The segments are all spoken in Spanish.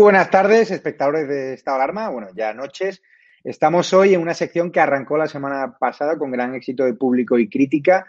Buenas tardes, espectadores de Estado de Alarma. Bueno, ya noches. Estamos hoy en una sección que arrancó la semana pasada con gran éxito de público y crítica,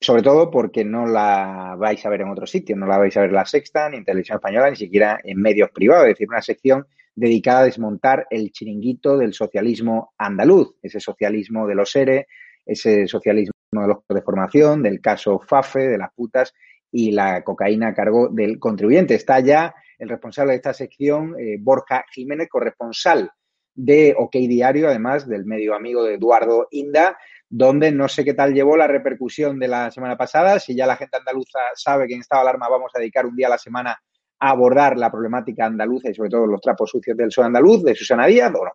sobre todo porque no la vais a ver en otro sitio, no la vais a ver en La Sexta, ni en Televisión Española, ni siquiera en medios privados. Es decir, una sección dedicada a desmontar el chiringuito del socialismo andaluz, ese socialismo de los ERE, ese socialismo de los de formación, del caso FAFE, de las putas y la cocaína a cargo del contribuyente. Está ya el responsable de esta sección, eh, Borja Jiménez, corresponsal de OK Diario, además del medio amigo de Eduardo Inda, donde no sé qué tal llevó la repercusión de la semana pasada, si ya la gente andaluza sabe que en estado de alarma vamos a dedicar un día a la semana a abordar la problemática andaluza y sobre todo los trapos sucios del sur andaluz, de Susana Díaz, o no.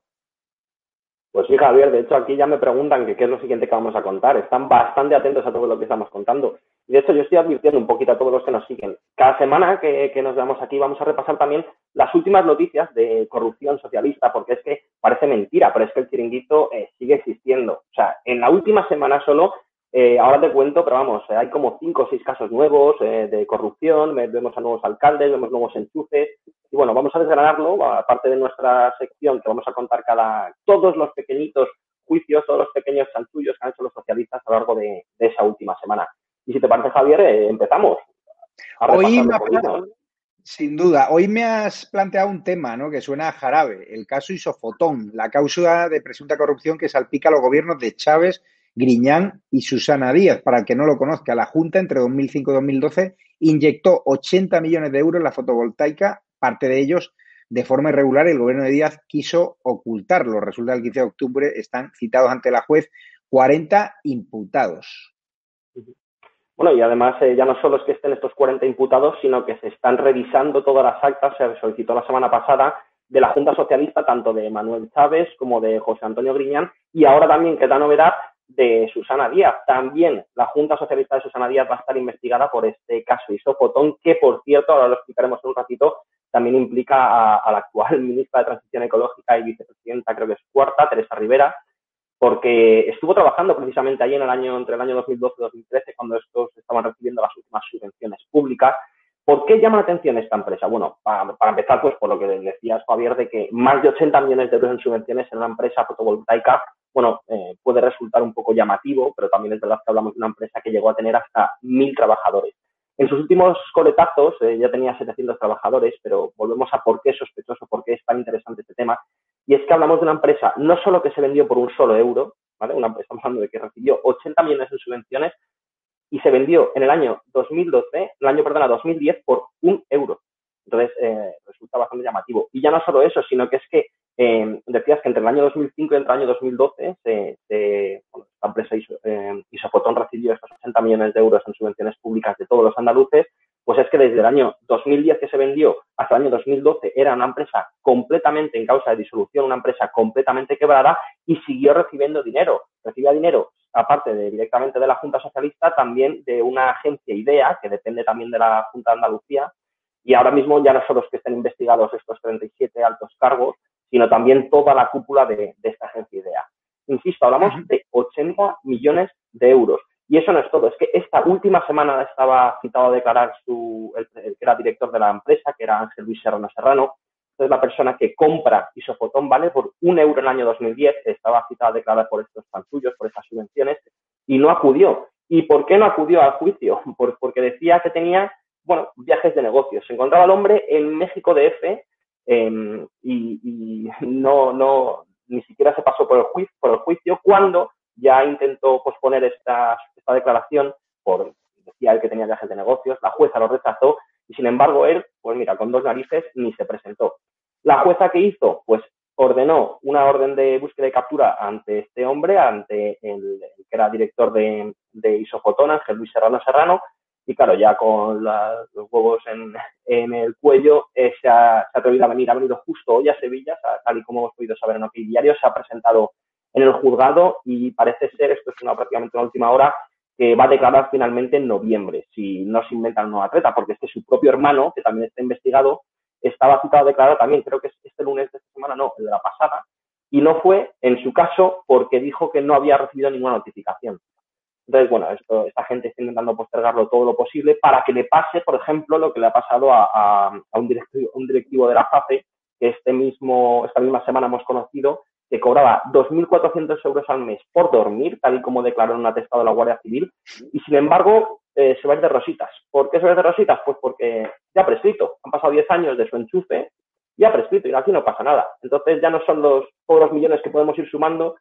Pues sí, Javier, de hecho aquí ya me preguntan qué es lo siguiente que vamos a contar. Están bastante atentos a todo lo que estamos contando. Y de hecho yo estoy advirtiendo un poquito a todos los que nos siguen. Cada semana que, nos veamos aquí vamos a repasar también las últimas noticias de corrupción socialista, porque es que parece mentira, pero es que el chiringuito eh, sigue existiendo. O sea, en la última semana solo eh, ahora te cuento, pero vamos, eh, hay como cinco o seis casos nuevos eh, de corrupción, vemos a nuevos alcaldes, vemos nuevos enchufes, y bueno, vamos a desgranarlo, aparte de nuestra sección que vamos a contar cada, todos los pequeñitos juicios, todos los pequeños chanchullos que han hecho los socialistas a lo largo de, esa última semana. Y si te parece, Javier, empezamos. Hoy me sin duda, hoy me has planteado un tema ¿no? que suena a jarabe, el caso Isofotón, la causa de presunta corrupción que salpica a los gobiernos de Chávez Griñán y Susana Díaz. Para el que no lo conozca, la Junta entre 2005 y 2012 inyectó 80 millones de euros en la fotovoltaica, parte de ellos de forma irregular, el gobierno de Díaz quiso ocultarlo. Resulta que el 15 de octubre están citados ante la juez 40 imputados. Bueno, y además eh, ya no solo es que estén estos 40 imputados, sino que se están revisando todas las actas, se solicitó la semana pasada, de la Junta Socialista, tanto de Manuel Chávez como de José Antonio Griñán, y ahora también, que da novedad, de Susana Díaz. También la Junta Socialista de Susana Díaz va a estar investigada por este caso Isofotón, que por cierto, ahora lo explicaremos en un ratito, también implica a, la actual ministra de Transición Ecológica y vicepresidenta, creo que es cuarta, Teresa Rivera, porque estuvo trabajando precisamente ahí en el año, entre el año 2012 y 2013, cuando estos estaban recibiendo las últimas subvenciones públicas. ¿Por qué llama la atención esta empresa? Bueno, para, empezar, pues por lo que decías, Javier, de que más de 80 millones de euros en subvenciones en una empresa fotovoltaica, bueno, eh, puede resultar un poco llamativo, pero también es verdad que hablamos de una empresa que llegó a tener hasta mil trabajadores. En sus últimos coletazos eh, ya tenía 700 trabajadores, pero volvemos a por qué es sospechoso, por qué es tan interesante este tema. Y es que hablamos de una empresa no solo que se vendió por un solo euro, ¿vale? Estamos hablando de que recibió 80 millones en subvenciones y se vendió en el año 2012, el año, perdona, 2010 por un euro. Entonces, eh, resulta bastante llamativo. Y ya no solo eso, sino que es que eh, decías que entre el año 2005 y el año 2012 se, se, bueno, esta empresa eh, Isofotón recibió estos 80 millones de euros en subvenciones públicas de todos los andaluces, pues es que desde el año 2010 que se vendió hasta el año 2012 era una empresa completamente en causa de disolución, una empresa completamente quebrada y siguió recibiendo dinero. Recibía dinero, aparte de directamente de la Junta Socialista, también de una agencia IDEA, que depende también de la Junta de Andalucía, y ahora mismo ya no solo es que estén investigados estos 37 altos cargos, sino también toda la cúpula de, esta agencia IDEA. Insisto, hablamos de 80 millones de euros. Y eso no es todo, es que esta última semana estaba citado a declarar su, el, que era director de la empresa, que era Ángel Luis Serrano Serrano, es la persona que compra Isofotón, ¿vale? Por un euro en el año 2010, estaba citado a declarar por estos suyos, por estas subvenciones, y no acudió. ¿Y por qué no acudió al juicio? porque decía que tenía, bueno, viajes de negocios. Se encontraba el hombre en México DF Em, y, no, no, ni siquiera se pasó por el, juicio, por el juicio cuando ya intentó posponer esta, esta declaración por, decía él que tenía viajes de negocios, la jueza lo rechazó y sin embargo él, pues mira, con dos narices ni se presentó. La jueza que hizo, pues ordenó una orden de búsqueda y captura ante este hombre, ante el, que era director de, de Isofotón, Ángel Luis Serrano Serrano, y claro, ya con los huevos en, en el cuello, eh, se, ha, se, ha, atrevido a venir, ha venido justo hoy a Sevilla, tal y como hemos podido saber en OK Diario, se ha presentado en el juzgado y parece ser, esto es una, prácticamente una última hora, que va a declarar finalmente en noviembre, si no se inventa una nueva treta, porque este su propio hermano, que también está investigado, estaba citado a declarar también, creo que es este lunes de esta semana, no, el de la pasada, y no fue, en su caso, porque dijo que no había recibido ninguna notificación. Entonces, bueno, esta gente está intentando postergarlo todo lo posible para que le pase, por ejemplo, lo que le ha pasado a, un, directivo, un directivo de la FAFE, que este mismo, esta misma semana hemos conocido, que cobraba 2.400 euros al mes por dormir, tal y como declaró en un atestado de la Guardia Civil, y sin embargo eh, se va a ir de rositas. ¿Por qué se va a ir de rositas? Pues porque ya ha prescrito. Han pasado 10 años de su enchufe, ya ha prescrito y aquí no pasa nada. Entonces ya no son los, los millones que podemos ir sumando,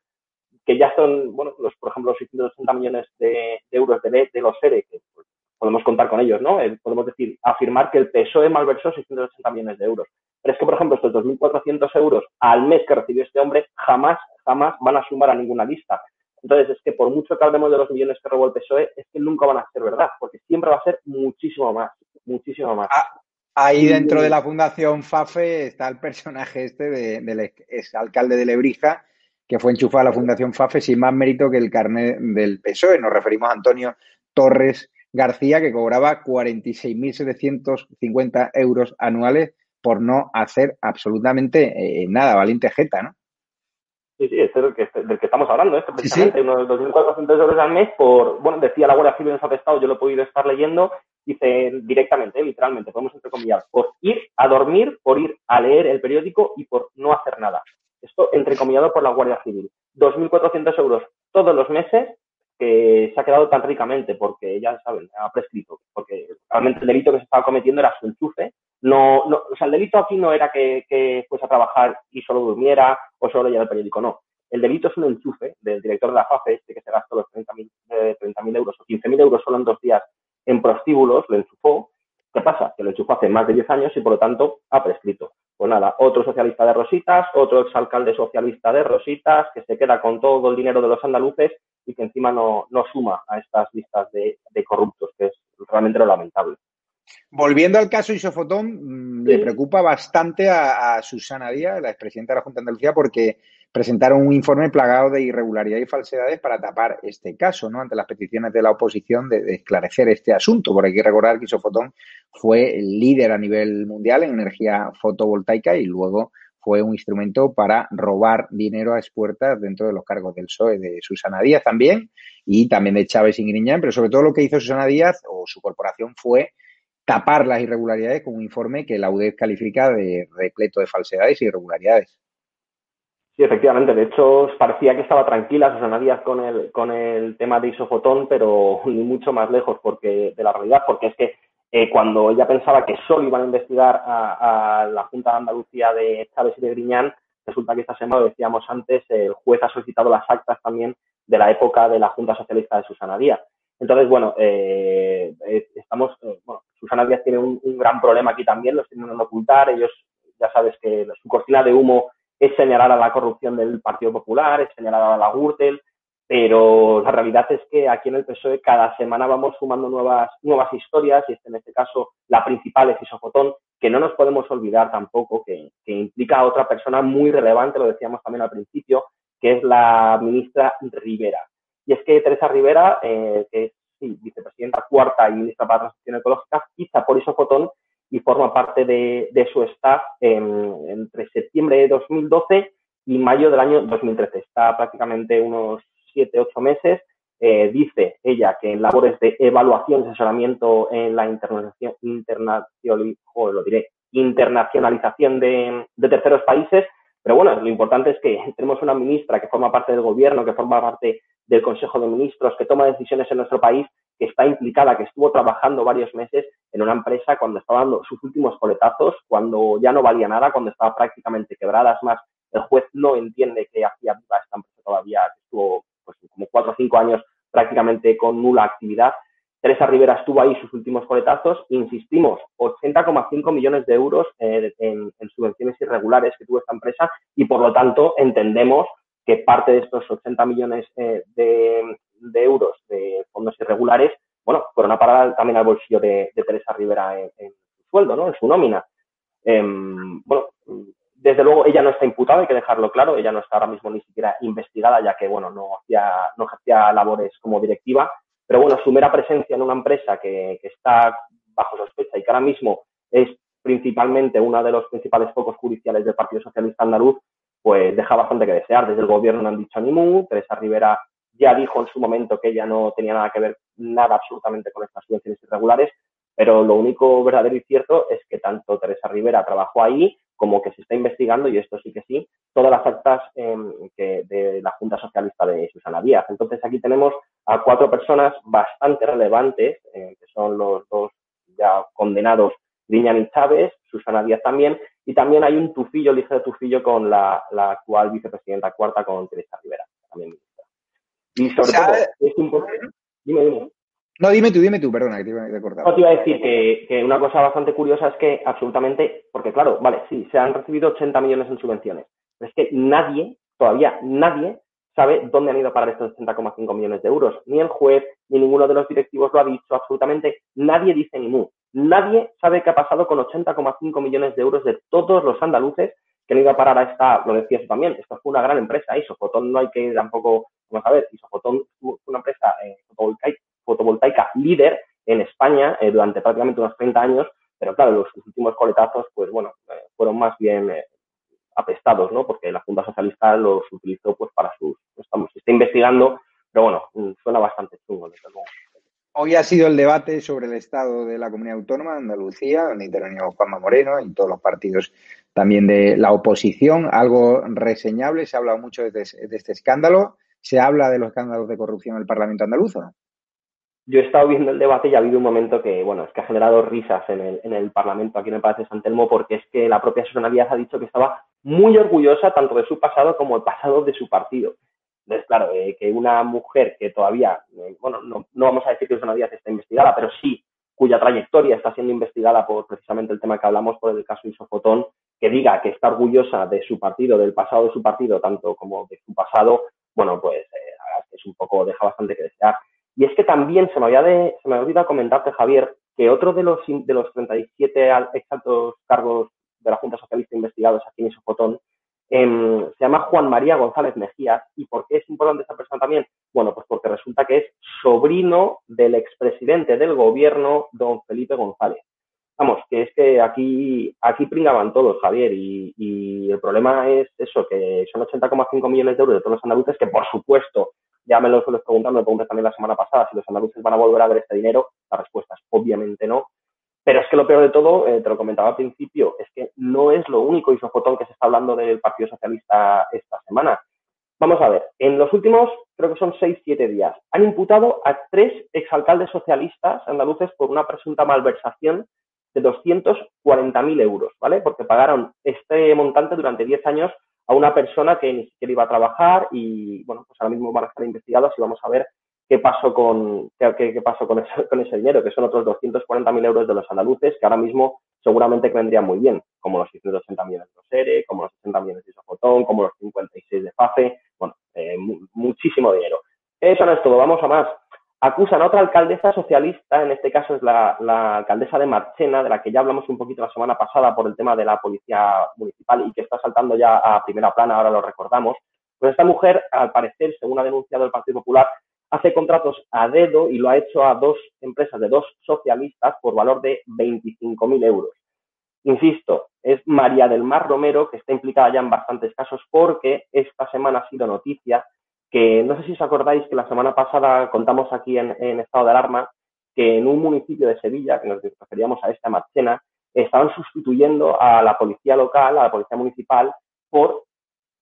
que ya son, bueno, los, por ejemplo, los 680 millones de, euros de, de los ERE, que pues, podemos contar con ellos, ¿no? Eh, podemos decir, afirmar que el PSOE malversó 680 millones de euros. Pero es que, por ejemplo, estos 2.400 euros al mes que recibió este hombre jamás, jamás van a sumar a ninguna lista. Entonces, es que por mucho que hablemos de los millones que robó el PSOE, es que nunca van a ser verdad, porque siempre va a ser muchísimo más, muchísimo más. Ah, ahí dentro de la Fundación FAFE está el personaje este del exalcalde de Lebrija, que fue enchufado a la Fundación FAFE sin más mérito que el carnet del PSOE. Nos referimos a Antonio Torres García, que cobraba 46.750 euros anuales por no hacer absolutamente eh, nada, valiente jeta, ¿no? Sí, sí, es del que, del que estamos hablando, ¿eh? precisamente, unos 2.400 euros al mes por, bueno, decía la Guardia Civil en su yo lo he podido estar leyendo, dice directamente, literalmente, podemos entrecomillar, por ir a dormir, por ir a leer el periódico y por no hacer nada. Esto entrecomillado por la Guardia Civil. 2.400 euros todos los meses que se ha quedado tan ricamente porque, ya saben, ha prescrito, porque realmente el delito que se estaba cometiendo era su enchufe. No, no, o sea, el delito aquí no era que, fuese a trabajar y solo durmiera o solo leyera el periódico, no. El delito es un enchufe del director de la FAFE, este que se gastó los 30.000 eh, euros o 15.000 euros solo en dos días en prostíbulos, lo enchufó, ¿Qué pasa? Que lo enchufó hace más de 10 años y por lo tanto ha prescrito. Pues nada, otro socialista de Rositas, otro exalcalde socialista de Rositas, que se queda con todo el dinero de los andaluces y que encima no, no suma a estas listas de, corruptos, que es realmente lo lamentable. Volviendo al caso Isofotón, mm, le preocupa bastante a, a Susana Díaz, la expresidenta de la Junta de Andalucía, porque presentaron un informe plagado de irregularidades y falsedades para tapar este caso, ¿no? Ante las peticiones de la oposición de, esclarecer este asunto, porque hay que recordar que Isofotón fue el líder a nivel mundial en energía fotovoltaica y luego fue un instrumento para robar dinero a expuertas dentro de los cargos del PSOE de Susana Díaz también y también de Chávez y Griñán, pero sobre todo lo que hizo Susana Díaz o su corporación fue tapar las irregularidades con un informe que la UDEF califica de repleto de falsedades e irregularidades. Sí, efectivamente. De hecho, parecía que estaba tranquila Susana Díaz con el, con el tema de isofotón, pero ni mucho más lejos porque de la realidad, porque es que eh, cuando ella pensaba que solo iban a investigar a, la Junta de Andalucía de Chávez y de Griñán, resulta que esta semana, lo decíamos antes, el juez ha solicitado las actas también de la época de la Junta Socialista de Susana Díaz. Entonces, bueno, eh, eh, estamos, bueno, Susana Díaz tiene un, un, gran problema aquí también, lo están intentando ocultar. Ellos, ya sabes que su cortina de humo es señalar a la corrupción del Partido Popular, es señalar a la Gürtel, pero la realidad es que aquí en el PSOE cada semana vamos sumando nuevas, nuevas historias y este, en este caso la principal es Isofotón, que no nos podemos olvidar tampoco que, implica a otra persona muy relevante, lo decíamos también al principio, que es la ministra Rivera. Y es que Teresa Rivera, eh, que es vicepresidenta cuarta y ministra para la Transición Ecológica, ficha por Isofotón y forma parte de, su staff entre septiembre de 2012 y mayo del año 2013. Está prácticamente unos siete, ocho meses. Eh, dice ella que en labores de evaluación y asesoramiento en la internacionalización, diré, internacionalización de, de terceros países, pero bueno, lo importante es que tenemos una ministra que forma parte del gobierno, que forma parte del Consejo de Ministros, que toma decisiones en nuestro país que está implicada, que estuvo trabajando varios meses en una empresa cuando estaba dando sus últimos coletazos, cuando ya no valía nada, cuando estaba prácticamente quebrada. Es más, el juez no entiende que hacía viva esta empresa todavía, que estuvo como cuatro o cinco años prácticamente con nula actividad. Teresa Rivera estuvo ahí sus últimos coletazos. Insistimos, 80,5 millones de euros eh, en, subvenciones irregulares que tuvo esta empresa y por lo tanto entendemos que parte de estos 80 millones eh, de, euros de fondos irregulares, bueno, fueron a parar también al bolsillo de, Teresa Rivera en, su sueldo, ¿no? En su nómina. Em, bueno, desde luego ella no está imputada, hay que dejarlo claro, ella no está ahora mismo ni siquiera investigada, ya que, bueno, no hacía, no hacía labores como directiva, pero bueno, su mera presencia en una empresa que, está bajo sospecha y que ahora mismo es principalmente uno de los principales focos judiciales del Partido Socialista Andaluz, pues deja bastante que desear. Desde el gobierno no han dicho ni mu. Teresa Rivera ya dijo en su momento que ella no tenía nada que ver, nada absolutamente con estas subvenciones irregulares, pero lo único verdadero y cierto es que tanto Teresa Rivera trabajó ahí como que se está investigando, y esto sí que sí, todas las actas em, que de la Junta Socialista de Susana Díaz. Entonces aquí tenemos a cuatro personas bastante relevantes, eh, que son los dos ya condenados, Griñán y Chávez, Susana Díaz también, y también hay un tufillo, ligero tufillo con la, actual vicepresidenta cuarta, con Teresa Rivera, también ministra. Y sobre todo, es importante. Dime, dime. No, dime tú, dime tú, perdona, que te iba a recordar. No, te iba a decir que, una cosa bastante curiosa es que absolutamente, porque claro, vale, sí, se han recibido 80 millones en subvenciones, pero es que nadie, todavía nadie, sabe dónde han ido a parar estos 80,5 millones de euros. Ni el juez, ni ninguno de los directivos lo ha dicho, absolutamente nadie dice ni mu. Nadie sabe qué ha pasado con 80,5 millones de euros de todos los andaluces que han ido a parar a esta, lo decías también, esto fue una gran empresa, Isofotón no hay que tampoco, vamos a ver, Isofotón fue una empresa eh, fotovoltaica, líder en España eh, durante prácticamente unos 30 años, pero claro, los últimos coletazos, pues bueno, eh, fueron más bien apestados, ¿no? Porque la Junta Socialista los utilizó pues para sus, estamos, se está investigando, pero bueno, mm, suena bastante chungo, desde luego. Hoy ha sido el debate sobre el estado de la comunidad autónoma Andalucía, donde intervenido Juanma Moreno y todos los partidos también de la oposición. Algo reseñable, se ha hablado mucho de, este escándalo. ¿Se habla de los escándalos de corrupción en el Parlamento andaluz no? Yo he estado viendo el debate y ha habido un momento que, bueno, es que ha generado risas en el, en el Parlamento aquí en el Palacio de San Telmo, porque es que la propia Susana Díaz ha dicho que estaba muy orgullosa tanto de su pasado como el pasado de su partido. Entonces, claro, eh, que una mujer que todavía, eh, bueno, no, no, vamos a decir que Susana Díaz está investigada, pero sí cuya trayectoria está siendo investigada por precisamente el tema que hablamos por el caso Isofotón, que diga que está orgullosa de su partido, del pasado de su partido, tanto como de su pasado, bueno, pues eh, es un poco, deja bastante que desear. Y es que también se me había, de, se me había olvidado comentarte, Javier, que otro de los, de los 37 ex altos cargos de la Junta Socialista investigados aquí en Isofotón Em, se llama Juan María González Mejía. ¿Y por qué es importante esta persona también? Bueno, pues porque resulta que es sobrino del expresidente del gobierno, don Felipe González. Vamos, que es que aquí, aquí pringaban todos, Javier, y, el problema es eso, que son 80,5 millones de euros de todos los andaluces, que por supuesto, ya me lo suelo preguntar, me lo pregunté también la semana pasada, si los andaluces van a volver a ver este dinero, la respuesta es obviamente no, pero es que lo peor de todo, eh, te lo comentaba al principio, es que no es lo único isofotón que se está hablando del Partido Socialista esta semana. Vamos a ver, en los últimos, creo que son seis, siete días, han imputado a tres exalcaldes socialistas andaluces por una presunta malversación de 240.000 euros, ¿vale? Porque pagaron este montante durante 10 años a una persona que ni siquiera iba a trabajar y, bueno, pues ahora mismo van a estar investigados y vamos a ver qué pasó con, qué, qué pasó con ese, con ese dinero, que son otros 240.000 euros de los andaluces, que ahora mismo seguramente que vendrían muy bien, como los 680 millones de Osere, como los 60 millones de Isofotón, como los 56 de FAFE, bueno, eh, muchísimo dinero. Eso no es todo, vamos a más. Acusan a otra alcaldesa socialista, en este caso es la, alcaldesa de Marchena, de la que ya hablamos un poquito la semana pasada por el tema de la policía municipal y que está saltando ya a primera plana, ahora lo recordamos. Pues esta mujer, al parecer, según ha denunciado el Partido Popular, hace contratos a dedo y lo ha hecho a dos empresas de dos socialistas por valor de 25.000 euros. Insisto, es María del Mar Romero, que está implicada ya en bastantes casos porque esta semana ha sido noticia que, no sé si os acordáis que la semana pasada contamos aquí en, estado de alarma que en un municipio de Sevilla, que nos referíamos a esta Marchena, estaban sustituyendo a la policía local, a la policía municipal, por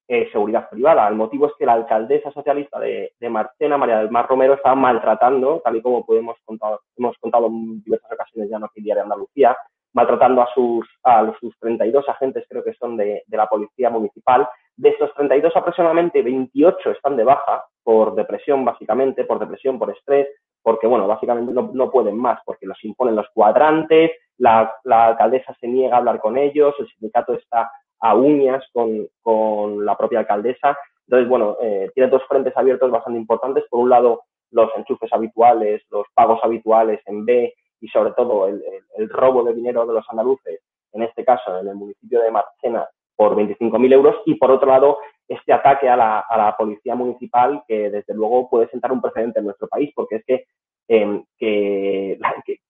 eh, seguridad privada. El motivo es que la alcaldesa socialista de, de Marchena, María del Mar Romero, estaba maltratando, tal y como podemos contar, hemos contado en diversas ocasiones ya en aquí de Andalucía, maltratando a sus, a sus 32 agentes, creo que son de, de la policía municipal. De estos 32, aproximadamente 28 están de baja por depresión, básicamente, por depresión, por estrés, porque, bueno, básicamente no, no pueden más, porque los imponen los cuadrantes, la, alcaldesa se niega a hablar con ellos, el sindicato está a uñas con, con la propia alcaldesa. Entonces, bueno, eh, tiene dos frentes abiertos bastante importantes. Por un lado, los enchufes habituales, los pagos habituales en B y sobre todo el, el, robo de dinero de los andaluces, en este caso en el municipio de Marchena, por 25.000 euros. Y por otro lado, este ataque a la, a la policía municipal que desde luego puede sentar un precedente en nuestro país, porque es que eh, que,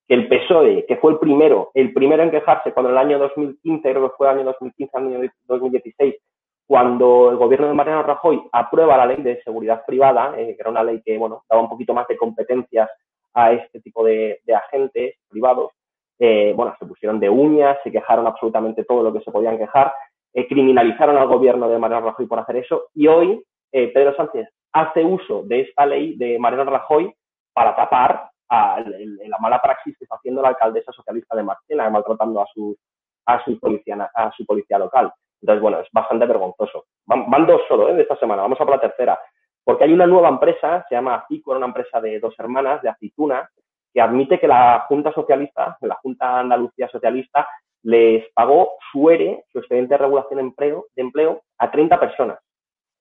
el PSOE, que fue el primero, el primero en quejarse cuando el año 2015, creo que fue el año 2015, año 2016, cuando el gobierno de Mariano Rajoy aprueba la ley de seguridad privada, eh, que era una ley que, bueno, daba un poquito más de competencias a este tipo de, agentes privados, eh, bueno, se pusieron de uñas, se quejaron absolutamente todo lo que se podían quejar, eh, criminalizaron al gobierno de Mariano Rajoy por hacer eso, y hoy eh, Pedro Sánchez hace uso de esta ley de Mariano Rajoy para tapar la mala praxis que está haciendo la alcaldesa socialista de Marchena, maltratando a su, a su policía local. Entonces, bueno, es bastante vergonzoso. Van, dos solo ¿eh? de esta semana, vamos a por la tercera. Porque hay una nueva empresa, se llama Acico, una empresa de dos hermanas, de aceituna, que admite que la Junta Socialista, la Junta Andalucía Socialista, les pagó su ERE, su expediente de regulación de empleo, de empleo a 30 personas.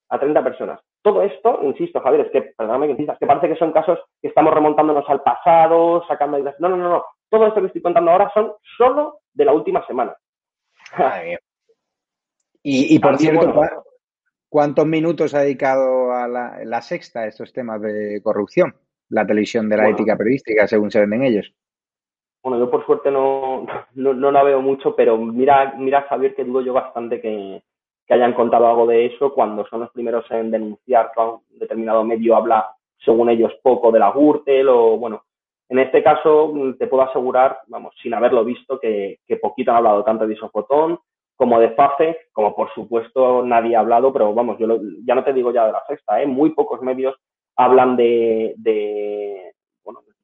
A 30 personas. Todo esto, insisto, Javier, es que, perdóname que insistas, que parece que son casos que estamos remontándonos al pasado, sacando ideas. No, no, no, no. Todo esto que estoy contando ahora son solo de la última semana. y, y, por cierto, ¿cuántos minutos ha dedicado a la, sexta a estos temas de corrupción? La televisión de la ética periodística, según se venden ellos. Bueno, yo por suerte no, no, no la veo mucho, pero mira, mira Javier, que dudo yo bastante que, que hayan contado algo de eso cuando son los primeros en denunciar que un determinado medio habla, según ellos, poco de la Gürtel o, bueno, en este caso te puedo asegurar, vamos, sin haberlo visto, que, que poquito han hablado tanto de Isofotón como de FAFE, como por supuesto nadie ha hablado, pero vamos, yo ya no te digo ya de la sexta, ¿eh? muy pocos medios hablan de, de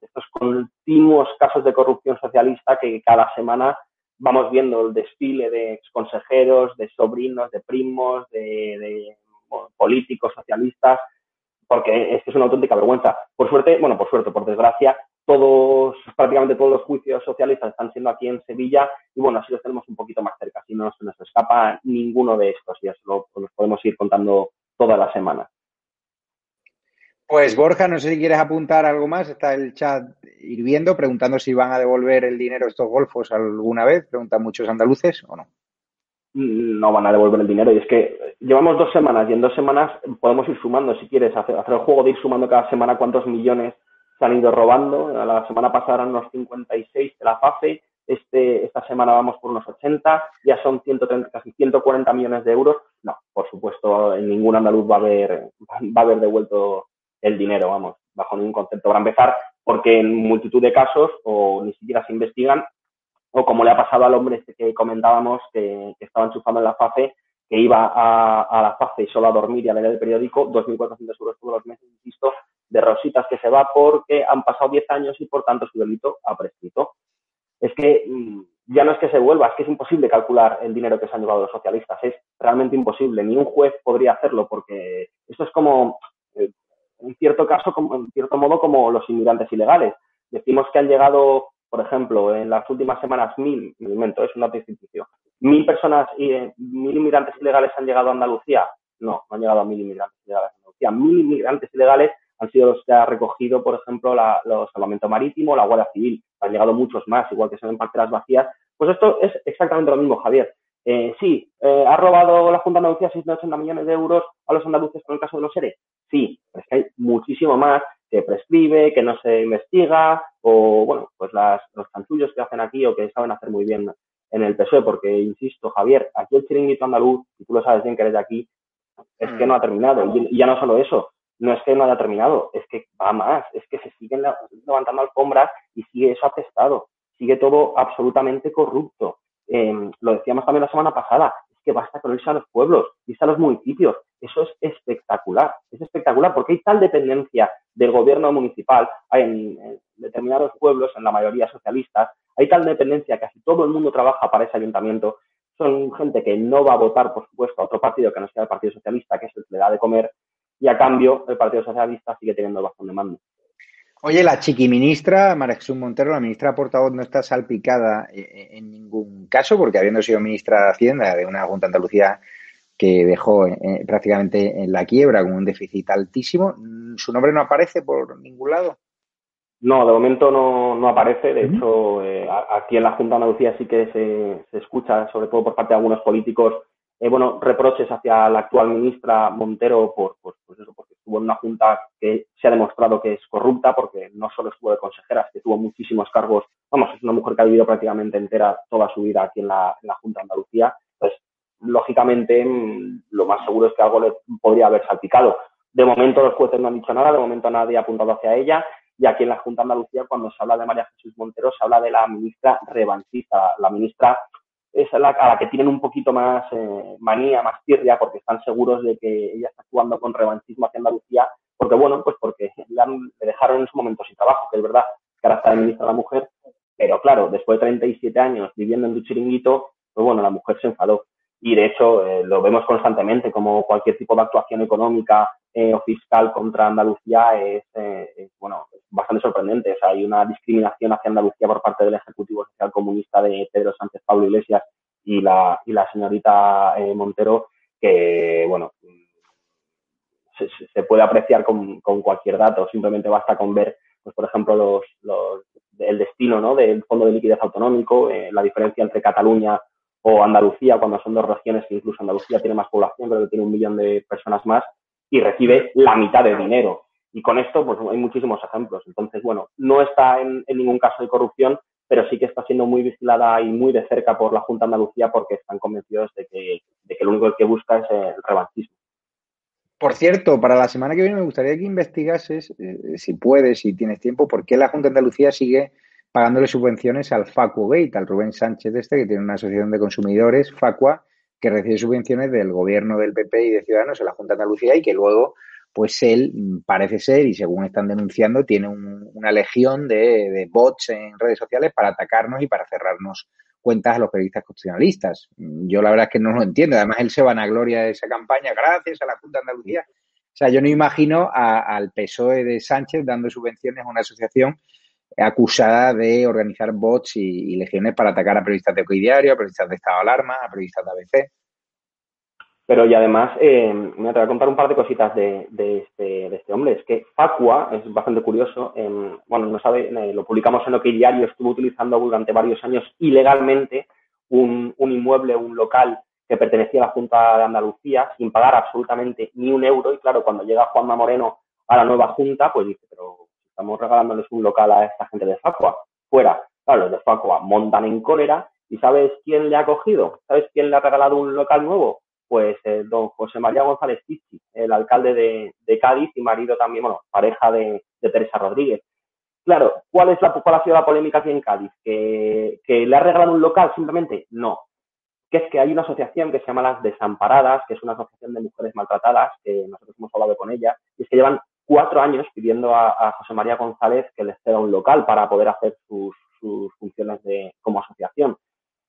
estos continuos casos de corrupción socialista que cada semana vamos viendo el desfile de exconsejeros, de sobrinos, de primos, de, políticos socialistas. Porque es que es una auténtica vergüenza. Por suerte, bueno, por suerte, por desgracia, todos, prácticamente todos los juicios socialistas están siendo aquí en Sevilla y bueno, así los tenemos un poquito más cerca, así no se nos escapa ninguno de estos y eso lo, los podemos ir contando toda la semana. Pues Borja, no sé si quieres apuntar algo más. Está el chat hirviendo preguntando si van a devolver el dinero estos golfos alguna vez. Preguntan muchos andaluces o no. No van a devolver el dinero. Y es que llevamos dos semanas y en dos semanas podemos ir sumando, si quieres, hacer, hacer el juego de ir sumando cada semana cuántos millones se han ido robando. La semana pasada eran unos 56 de la FAFE. Este, esta semana vamos por unos 80, ya son 130, casi 140 millones de euros. No, por supuesto, en ningún andaluz va a haber, va a haber devuelto el dinero, vamos, bajo ningún concepto. Para empezar, porque en multitud de casos o ni siquiera se investigan, o como le ha pasado al hombre este que comentábamos, que, estaba enchufando en la FAFE, que iba a, la FAFE solo a dormir y a leer el periódico, 2.400 euros todos los meses, insisto, de rositas que se va porque han pasado 10 años y por tanto su delito ha prescrito. Es que mm, ya no es que se vuelva, es que es imposible calcular el dinero que se han llevado los socialistas, es realmente imposible, ni un juez podría hacerlo porque esto es como, eh, en cierto caso, como, en cierto modo, como los inmigrantes ilegales. Decimos que han llegado, por ejemplo, en las últimas semanas mil, me invento, es una ficticio, mil personas, eh, mil inmigrantes ilegales han llegado a Andalucía. No, no han llegado a mil inmigrantes ilegales a Andalucía. Mil inmigrantes ilegales han sido los que ha recogido, por ejemplo, la, los salvamento marítimo, la Guardia Civil. Han llegado muchos más, igual que son en parcelas vacías. Pues esto es exactamente lo mismo, Javier. Eh, sí, eh, ¿ha robado la Junta de Andalucía 680 millones de euros a los andaluces con el caso de los ERE? Sí, es que hay muchísimo más que prescribe, que no se investiga, o bueno, pues las, los chanchullos que hacen aquí o que saben hacer muy bien en el PSOE, porque insisto, Javier, aquí el chiringuito andaluz, y tú lo sabes bien que eres de aquí, es que no ha terminado. Y, ya no solo eso, no es que no haya terminado, es que va más, es que se siguen levantando alfombras y sigue eso atestado, sigue todo absolutamente corrupto. Em, lo decíamos también la semana pasada, es que basta con irse a los pueblos, irse a los municipios. Eso es espectacular, es espectacular porque hay tal dependencia del gobierno municipal en, determinados pueblos, en la mayoría socialistas, hay tal dependencia casi todo el mundo trabaja para ese ayuntamiento. Son gente que no va a votar, por supuesto, a otro partido que no sea el Partido Socialista, que es el que le da de comer, y a cambio el Partido Socialista sigue teniendo bastante mando. Oye, la chiquiministra, María Montero, la ministra portavoz, no está salpicada eh, en ningún caso, porque habiendo sido ministra de Hacienda de una Junta de Andalucía que dejó eh, prácticamente en la quiebra con un déficit altísimo, ¿su nombre no aparece por ningún lado? No, de momento no, no aparece. De hecho, aquí en la Junta de Andalucía sí que se, se, escucha, sobre todo por parte de algunos políticos, eh, bueno, reproches hacia la actual ministra Montero por, por, pues eso, porque estuvo en una junta que se ha demostrado que es corrupta, porque no solo estuvo de consejera, que tuvo muchísimos cargos. Vamos, es una mujer que ha vivido prácticamente entera toda su vida aquí en la, en la Junta de Andalucía. Lógicamente, mm, lo más seguro es que algo le podría haber salpicado. De momento los jueces no han dicho nada, de momento nadie ha apuntado hacia ella. Y aquí en la Junta de Andalucía, cuando se habla de María Jesús Montero, se habla de la ministra revanchista, la ministra es a la, que tienen un poquito más eh, manía, más tirria, porque están seguros de que ella está actuando con revanchismo hacia Andalucía, porque bueno, pues porque le, dejaron en su momento sin trabajo, que es verdad que ahora está de ministra la mujer, pero claro, después de 37 años viviendo en tu chiringuito, pues bueno, la mujer se enfadó. Y de hecho, eh, lo vemos constantemente, como cualquier tipo de actuación económica eh, o fiscal contra Andalucía es, es, bueno, bastante sorprendente. O sea, hay una discriminación hacia Andalucía por parte del Ejecutivo Social Comunista de Pedro Sánchez Pablo Iglesias y la, y la señorita eh, Montero, que, bueno, se, puede apreciar con, con, cualquier dato. Simplemente basta con ver, pues, por ejemplo, los, los, el destino ¿no? del Fondo de Liquidez Autonómico, eh, la diferencia entre Cataluña o Andalucía, cuando son dos regiones que incluso Andalucía tiene más población, pero que tiene un millón de personas más, y recibe la mitad de dinero. Y con esto, pues hay muchísimos ejemplos. Entonces, bueno, no está en, ningún caso de corrupción, pero sí que está siendo muy vigilada y muy de cerca por la Junta de Andalucía porque están convencidos de que, de que lo único que busca es el revanchismo. Por cierto, para la semana que viene me gustaría que investigases, eh, si puedes, si tienes tiempo, por qué la Junta de Andalucía sigue pagándole subvenciones al Facua Gate, al Rubén Sánchez este, que tiene una asociación de consumidores, Facua, que recibe subvenciones del gobierno del PP y de Ciudadanos en la Junta de Andalucía y que luego pues él mm, parece ser, y según están denunciando, tiene una legión de, bots en redes sociales para atacarnos y para cerrarnos cuentas a los periodistas constitucionalistas. Yo la verdad es que no lo entiendo. Además, él se vanagloria de esa campaña gracias a la Junta de Andalucía. sea, yo no imagino al PSOE de Sánchez dando subvenciones a una asociación acusada de organizar bots y, legiones para atacar a periodistas de Hoy Diario, a periodistas de Estado de Alarma, a periodistas de ABC. Pero y además, eh, me voy a contar un par de cositas de, este, de, este, hombre. Es que Facua es bastante curioso. bueno, no sabe, eh, lo publicamos en OK Diario, estuvo utilizando durante varios años ilegalmente un, un inmueble, un local que pertenecía a la Junta de Andalucía sin pagar absolutamente ni un euro. Y claro, cuando llega Juanma Moreno a la nueva Junta, pues dice, pero estamos regalándoles un local a esta gente de Facua. Fuera. Claro, los de Facua montan en cólera. ¿Y sabes quién le ha cogido? ¿Sabes quién le ha regalado un local nuevo? Pues eh, don José María González Tichi, el alcalde de, Cádiz y marido también, bueno, pareja de, Teresa Rodríguez. Claro, ¿cuál es la, cuál ha sido la polémica aquí en Cádiz? ¿Que, ¿Que le ha regalado un local simplemente? No, que es que hay una asociación que se llama Las Desamparadas, que es una asociación de mujeres maltratadas, que nosotros hemos hablado con ella, y es que llevan cuatro años pidiendo a, José María González que les ceda un local para poder hacer sus, funciones de, como asociación.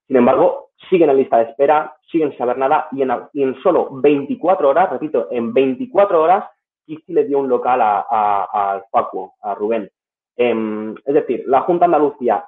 Sin embargo, siguen en lista de espera, siguen sin saber nada y en, solo 24 horas, repito, en 24 horas, Kiki le dio un local a, a, Facuo, a Rubén. Em, es decir, la Junta Andalucía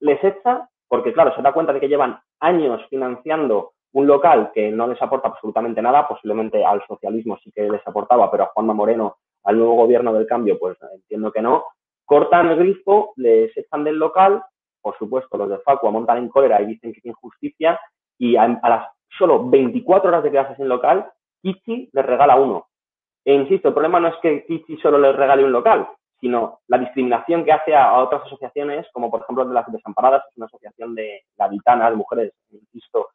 les echa porque, claro, se da cuenta de que llevan años financiando un local que no les aporta absolutamente nada, posiblemente al socialismo sí que les aportaba, pero a Juanma Moreno al nuevo gobierno del cambio, pues entiendo que no, cortan el grifo, les echan del local, por supuesto, los de Facua montan en cólera y dicen que es injusticia, y a, las solo 24 horas de quedarse sin local, Kichi les regala uno. E insisto, el problema no es que Kichi solo les regale un local, sino la discriminación que hace a, otras asociaciones, como por ejemplo de las Desamparadas, que es una asociación de gaditanas, de mujeres, insisto,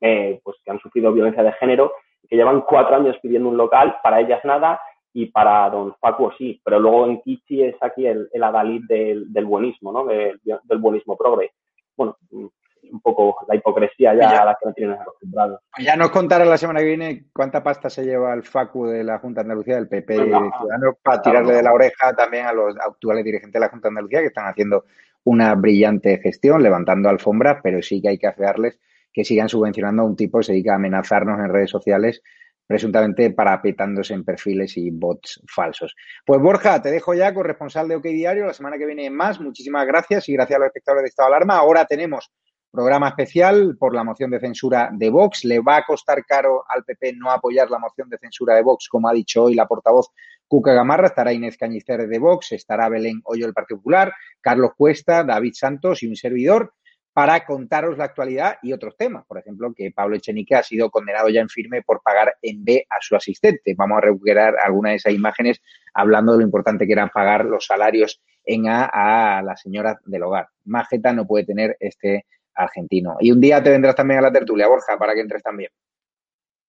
eh, pues que han sufrido violencia de género, que llevan cuatro años pidiendo un local, para ellas nada, y para don Facuo sí, pero luego en Kichi es aquí el, el adalid del, buenismo, ¿no? del buenismo progre. Bueno, un poco la hipocresía ya, a la que no tienen acostumbrados. Ya nos contará la semana que viene cuánta pasta se lleva el Facu de la Junta de Andalucía, del PP de Ciudadanos, para tirarle de la oreja también a los actuales dirigentes de la Junta de Andalucía que están haciendo una brillante gestión, levantando alfombras, pero sí que hay que afearles que sigan subvencionando a un tipo que se dedica a amenazarnos en redes sociales presuntamente parapetándose en perfiles y bots falsos. Pues Borja, te dejo ya corresponsal de OK Diario. La semana que viene más. Muchísimas gracias y gracias a los espectadores de Estado de Alarma. Ahora tenemos programa especial por la moción de censura de Vox. Le va a costar caro al PP no apoyar la moción de censura de Vox, como ha dicho hoy la portavoz Cuca Gamarra. Estará Inés Cañicer de Vox, estará Belén Hoyo del Partido Popular, Carlos Cuesta, David Santos y un servidor para contaros la actualidad y otros temas. Por ejemplo, que Pablo Echenique ha sido condenado ya en firme por pagar en B a su asistente. Vamos a recuperar algunas de esas imágenes hablando de lo importante que eran pagar los salarios en A a la señora del hogar. Majeta no puede tener este argentino. Y un día te vendrás también a la tertulia, Borja, para que entres también.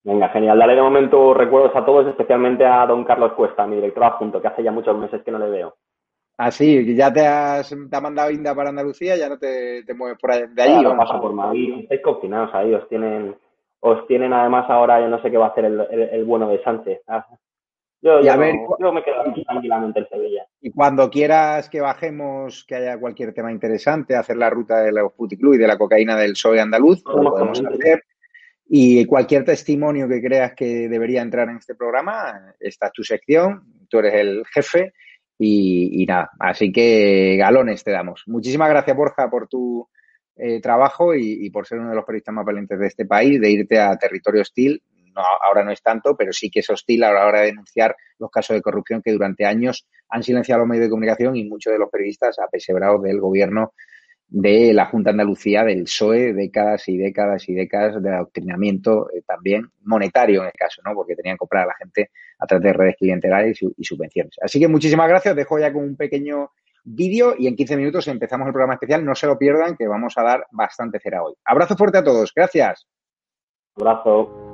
Venga, genial. Dale de momento recuerdos a todos, especialmente a don Carlos Cuesta, mi director adjunto, que hace ya muchos meses que no le veo. Ah, sí, ya te has te ha mandado Inda para Andalucía, ya no te, mueves por ahí, de ahí. no paso por Madrid, estáis confinados ahí, os tienen, os tienen además ahora, yo no sé qué va a hacer el, bueno de Sánchez. Ah, yo, me quedo aquí tranquilamente en Sevilla. Y cuando quieras que bajemos, que haya cualquier tema interesante, hacer la ruta de los puticlub y de la cocaína del PSOE andaluz, lo podemos hacer. Y cualquier testimonio que creas que debería entrar en este programa, esta es tu sección, tú eres el jefe y, nada, así que galones te damos. Muchísimas gracias, Borja, por tu eh, trabajo y, por ser uno de los periodistas más valientes de este país, de irte a territorio hostil. No, ahora no es tanto, pero sí que es hostil a la hora de denunciar los casos de corrupción que durante años han silenciado los medios de comunicación y muchos de los periodistas apesebrados del gobierno de la Junta Andalucía, del PSOE, décadas y décadas y décadas de adoctrinamiento eh, también monetario en el caso, ¿no? Porque tenían que comprar a la gente a través de redes clientelares y, subvenciones. Así que muchísimas gracias. Dejo ya con un pequeño vídeo y en 15 minutos empezamos el programa especial. No se lo pierdan, que vamos a dar bastante cera hoy. Abrazo fuerte a todos. Gracias. Abrazo.